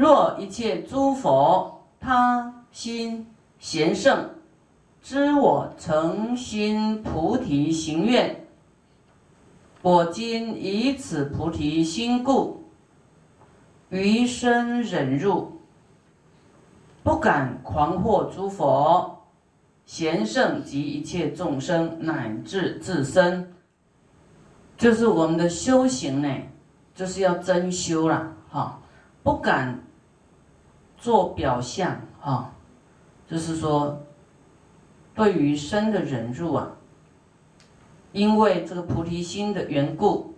若一切诸佛他心贤圣，知我诚心菩提行愿，我今以此菩提心故，余生忍辱，不敢狂惑诸佛贤圣及一切众生，乃至自身。就是我们的修行呢，就是要真修了，哈，不敢做表象，啊，就是说，对于身的忍辱啊，因为这个菩提心的缘故，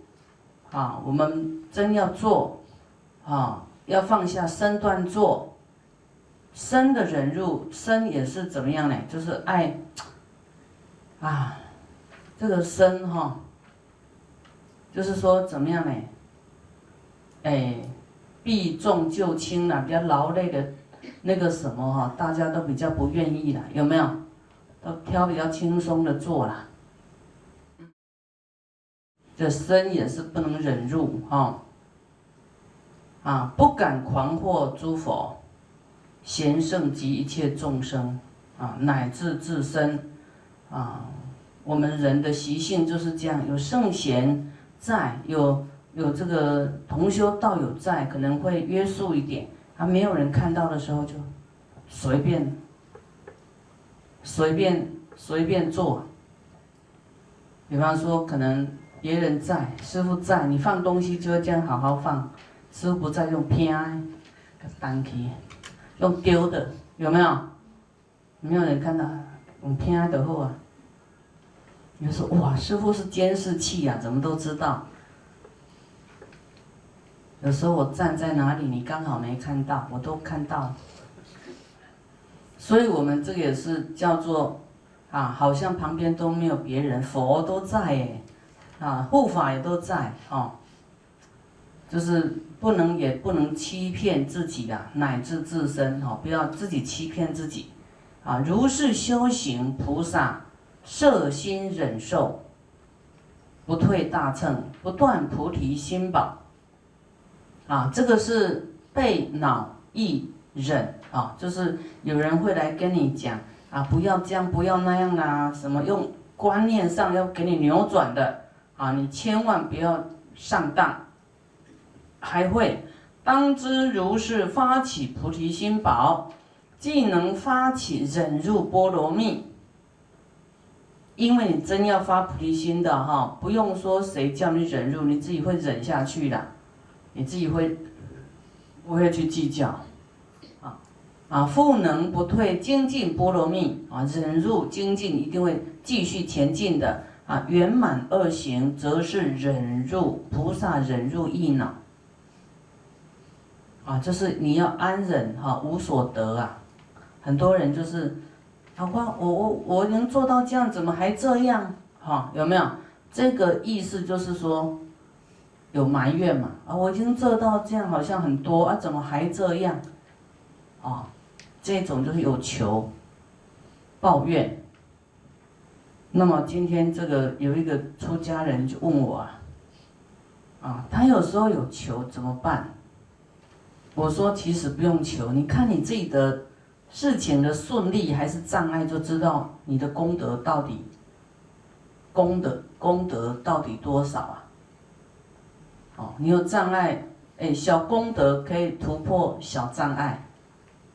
啊，我们真要做，啊，要放下身段做，身的忍辱，身也是怎么样呢？就是爱，啊，这个身哈。就是说怎么样呢？哎，避重就轻了，比较劳累的，那个什么哈，大家都比较不愿意了，有没有？都挑比较轻松的做了。这身也是不能忍辱哈，啊，不敢狂惑诸佛、贤圣及一切众生啊，乃至自身啊，我们人的习性就是这样，有圣贤。在有有这个同修道友在，可能会约束一点。还没有人看到的时候，就随便随便随便做。比方说，可能别人在，师傅在，你放东西就会这样好好放。师傅不在，用偏单起，用丢的，有没有？没有人看到，用偏的货啊。你说哇，师傅是监视器呀，怎么都知道？有时候我站在哪里，你刚好没看到，我都看到。所以我们这个也是叫做啊，好像旁边都没有别人，佛都在哎，啊，护法也都在哦，就是不能也不能欺骗自己啊，乃至自身哦，不要自己欺骗自己啊。如是修行菩萨。摄心忍受，不退大乘，不断菩提心宝。啊，这个是背脑意忍啊，就是有人会来跟你讲啊，不要这样，不要那样啦，什么用观念上要给你扭转的啊，你千万不要上当。还会当知如是发起菩提心宝，既能发起忍入波罗蜜。因为你真要发菩提心的哈，不用说谁叫你忍辱，你自己会忍下去的，你自己会不会去计较？啊啊，复能不退精进波罗蜜啊，忍辱精进一定会继续前进的啊，圆满二行则是忍辱菩萨忍辱意脑啊，就是你要安忍哈，无所得啊，很多人就是。好吧，我我我能做到这样，怎么还这样？哈，有没有这个意思？就是说有埋怨嘛？啊，我已经做到这样，好像很多啊，怎么还这样？啊，这种就是有求抱怨。那么今天这个有一个出家人就问我啊，啊，他有时候有求怎么办？我说其实不用求，你看你自己的。事情的顺利还是障碍，就知道你的功德到底功德功德到底多少啊？哦，你有障碍，哎，小功德可以突破小障碍，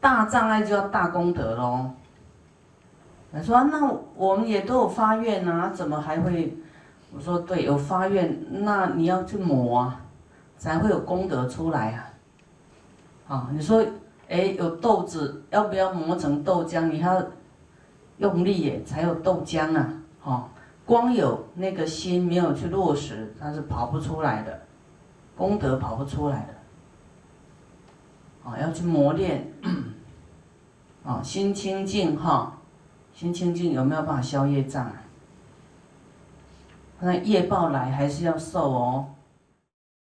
大障碍就要大功德喽。他说：“那我们也都有发愿啊，怎么还会？”我说：“对，有发愿，那你要去磨啊，才会有功德出来啊。”啊，你说。哎，有豆子，要不要磨成豆浆？你要用力耶，才有豆浆啊！哈，光有那个心没有去落实，它是跑不出来的，功德跑不出来的。啊，要去磨练，啊，心清净哈，心清净有没有办法消业障啊？那业报来还是要受哦。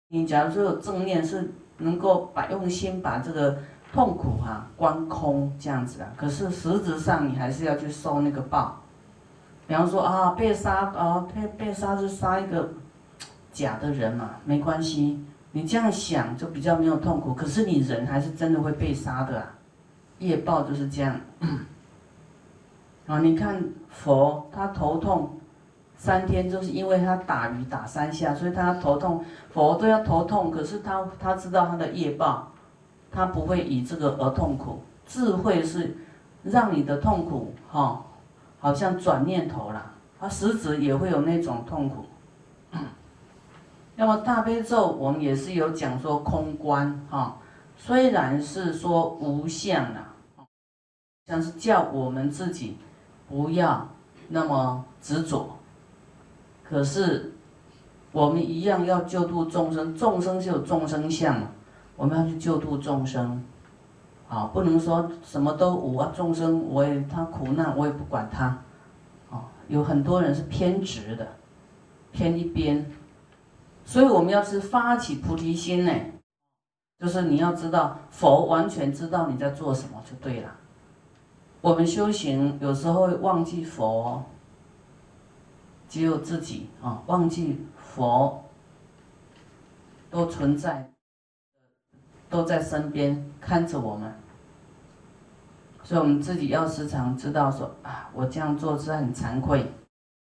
你假如说有正念，是能够把用心把这个。痛苦哈，观空这样子啊，可是实质上你还是要去受那个报。比方说啊，被杀啊，被被杀是杀一个假的人嘛，没关系你这样想就比较没有痛苦。可是你人还是真的会被杀的啊，业报就是这样。啊，你看佛他头痛三天，就是因为他打鱼打三下，所以他头痛。佛都要头痛，可是他他知道他的业报，他不会以这个而痛苦。智慧是让你的痛苦哈，好像转念头了，他实质也会有那种痛苦。那么大悲咒我们也是有讲说空观哈，虽然是说无相啊，像是叫我们自己不要那么执着，可是我们一样要救度众生，众生是有众生相，我们要去救度众生，啊，不能说什么都无啊，众生我也他苦难我也不管他，啊，有很多人是偏执的，偏一边。所以我们要是发起菩提心呢，就是你要知道佛完全知道你在做什么就对了。我们修行有时候会忘记佛，只有自己啊，忘记佛都存在，都在身边看着我们。所以我们自己要时常知道说啊，我这样做是很惭愧。